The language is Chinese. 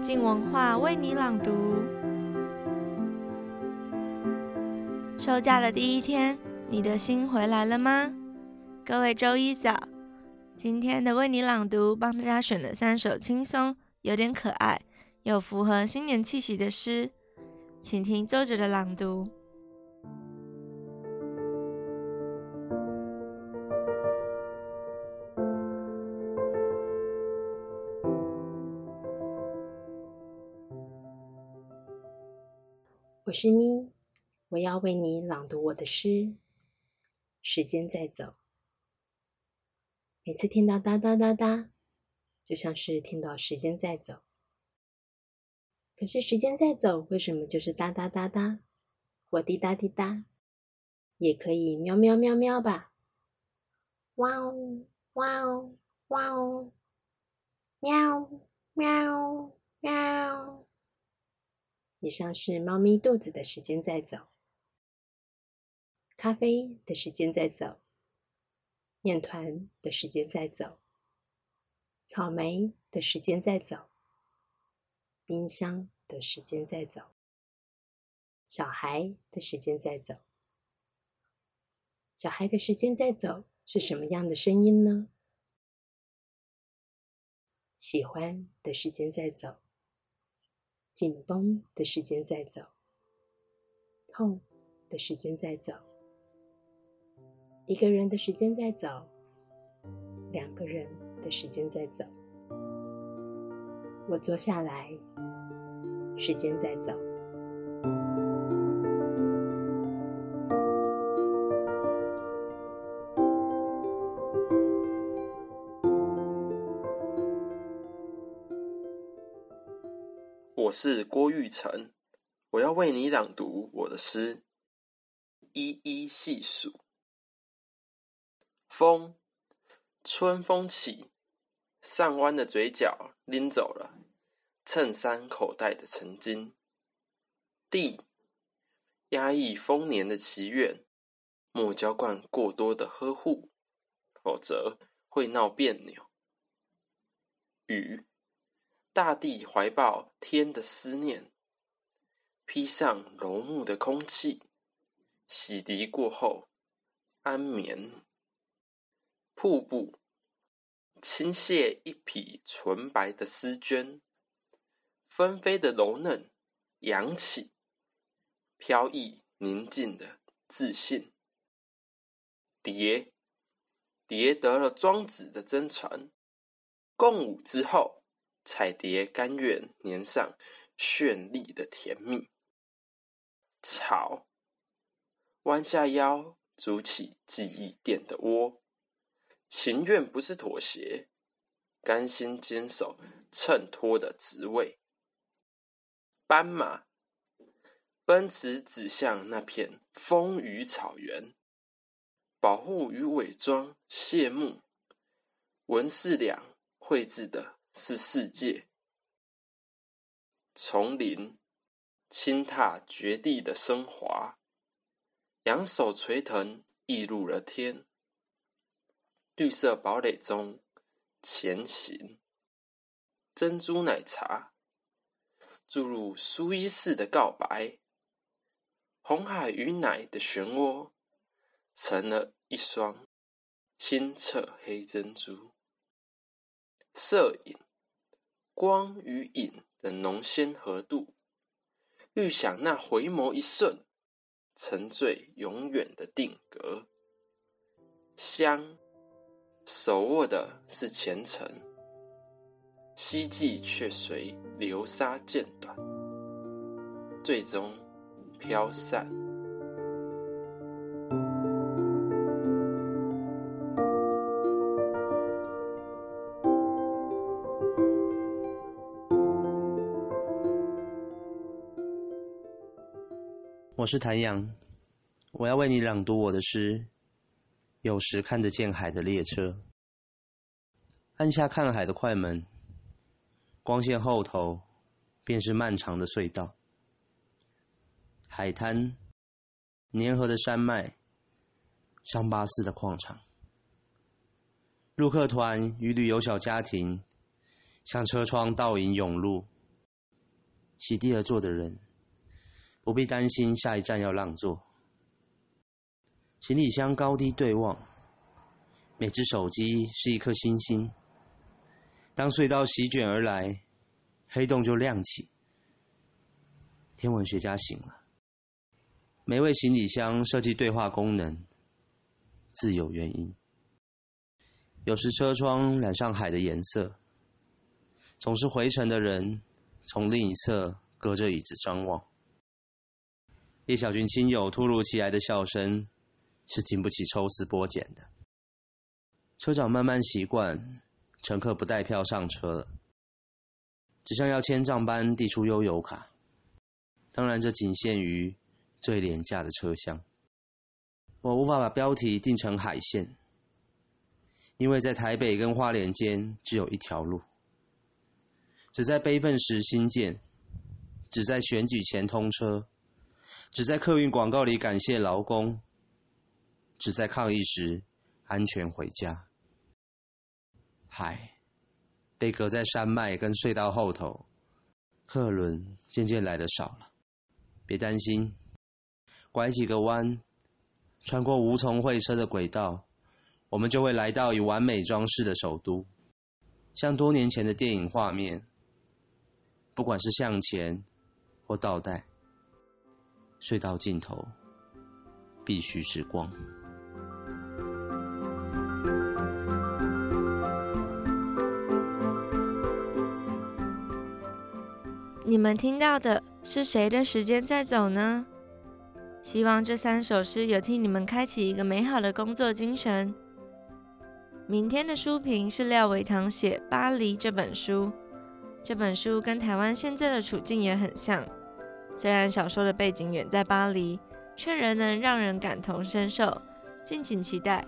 静文化为你朗读。休假的第一天，你的心回来了吗？各位周一早，今天的为你朗读帮大家选了三首轻松、有点可爱又符合新年气息的诗，请听作者的朗读。我是咪，我要为你朗读我的诗。时间在走，每次听到哒哒哒哒，就像是听到时间在走。可是时间在走，为什么就是哒哒哒哒，或滴答滴答，也可以喵喵喵喵吧？哇哦哇哦哇哦，喵喵喵。以上是猫咪肚子的时间在走，咖啡的时间在走，面团的时间在走，草莓的时间在走，冰箱的时间在走，小孩的时间在走。小孩的时间在走是什么样的声音呢？喜欢的时间在走。紧绷的时间在走，痛的时间在走，一个人的时间在走，两个人的时间在走。我坐下来，时间在走。我是郭玉成，我要为你朗读我的诗。一一细数，风，春风起，上弯的嘴角拎走了衬衫口袋的曾经。地，压抑丰年的祈愿，莫浇灌过多的呵护，否则会闹别扭。雨。大地怀抱天的思念，披上柔木的空气，洗涤过后安眠。瀑布倾泻一匹纯白的丝绢，纷飞的柔嫩扬起，飘逸宁静的自信。蝶蝶得了庄子的真传，共舞之后。彩蝶甘愿粘上绚丽的甜蜜，草弯下腰筑起记忆垫的窝，情愿不是妥协，甘心坚守衬托的职位。斑马奔驰指向那片风雨草原，保护与伪装谢幕，文四两绘制的。是世界，丛林轻踏绝地的升华，仰首垂藤溢入了天。绿色堡垒中前行，珍珠奶茶注入苏伊士的告白，红海与奶的漩涡成了一双清澈黑珍珠。摄影，光与影的浓鲜合度，预想那回眸一瞬，沉醉永远的定格。香，手握的是前程，希冀却随流沙渐短，最终飘散。我是谭阳，我要为你朗读我的诗。有时看得见海的列车，按下看海的快门，光线后头便是漫长的隧道。海滩，粘合的山脉，伤疤似的矿场。陆客团与旅游小家庭，向车窗倒影涌入。席地而坐的人，不必担心下一站要让座。行李箱高低对望，每只手机是一颗星星。当隧道席卷而来，黑洞就亮起。天文学家醒了。每位行李箱设计对话功能，自有原因。有时车窗染上海的颜色，总是回程的人从另一侧隔着椅子张望。一小群亲友突如其来的笑声，是经不起抽丝剥茧的。车长慢慢习惯，乘客不带票上车了，只像要签账般递出悠游卡。当然，这仅限于最廉价的车厢。我无法把标题定成海线，因为在台北跟花莲间只有一条路。只在悲愤时兴建，只在选举前通车，只在客运广告里感谢劳工，只在抗议时安全回家。海被隔在山脉跟隧道后头，客轮渐渐来得少了。别担心，拐几个弯，穿过无从会车的轨道，我们就会来到以完美装饰的首都，像多年前的电影画面。不管是向前或倒带，隧道尽头必须是光。你们听到的是谁的时间在走呢？希望这三首诗有替你们开启一个美好的工作精神。明天的书评是廖伟棠写《巴黎》这本书，这本书跟台湾现在的处境也很像。虽然小说的背景远在巴黎，却仍能让人感同身受。敬请期待。